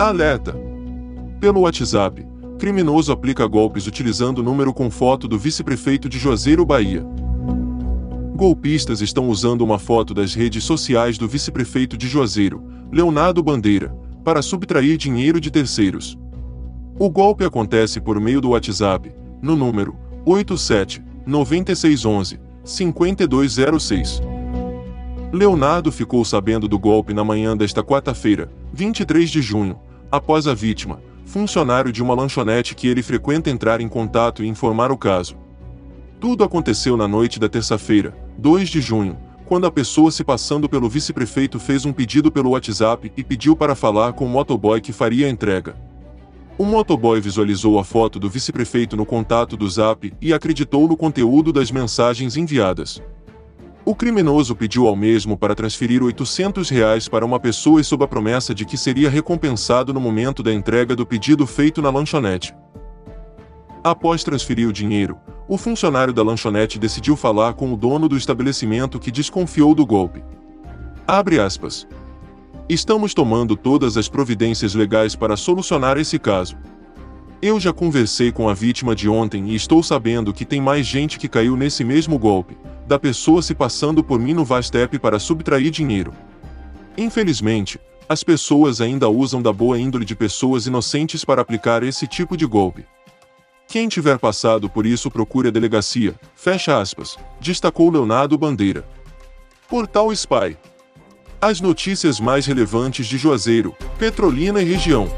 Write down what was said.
Alerta! Pelo WhatsApp, criminoso aplica golpes utilizando o número com foto do vice-prefeito de Juazeiro, Bahia. Golpistas estão usando uma foto das redes sociais do vice-prefeito de Juazeiro, Leonardo Bandeira, para subtrair dinheiro de terceiros. O golpe acontece por meio do WhatsApp, no número 87 9611 5206. Leonardo ficou sabendo do golpe na manhã desta quarta-feira, 23 de junho, após a vítima, funcionário de uma lanchonete que ele frequenta entrar em contato e informar o caso. Tudo aconteceu na noite da terça-feira, 2 de junho, quando a pessoa se passando pelo vice-prefeito fez um pedido pelo WhatsApp e pediu para falar com o motoboy que faria a entrega. O motoboy visualizou a foto do vice-prefeito no contato do Zap e acreditou no conteúdo das mensagens enviadas. O criminoso pediu ao mesmo para transferir 800 reais para uma pessoa e sob a promessa de que seria recompensado no momento da entrega do pedido feito na lanchonete. Após transferir o dinheiro, o funcionário da lanchonete decidiu falar com o dono do estabelecimento que desconfiou do golpe. Abre aspas. Estamos tomando todas as providências legais para solucionar esse caso. Eu já conversei com a vítima de ontem e estou sabendo que tem mais gente que caiu nesse mesmo golpe, da pessoa se passando por mim no Vastep para subtrair dinheiro. Infelizmente, as pessoas ainda usam da boa índole de pessoas inocentes para aplicar esse tipo de golpe. Quem tiver passado por isso procure a delegacia, fecha aspas, destacou Leonardo Bandeira. Portal Spy. As notícias mais relevantes de Juazeiro, Petrolina e região.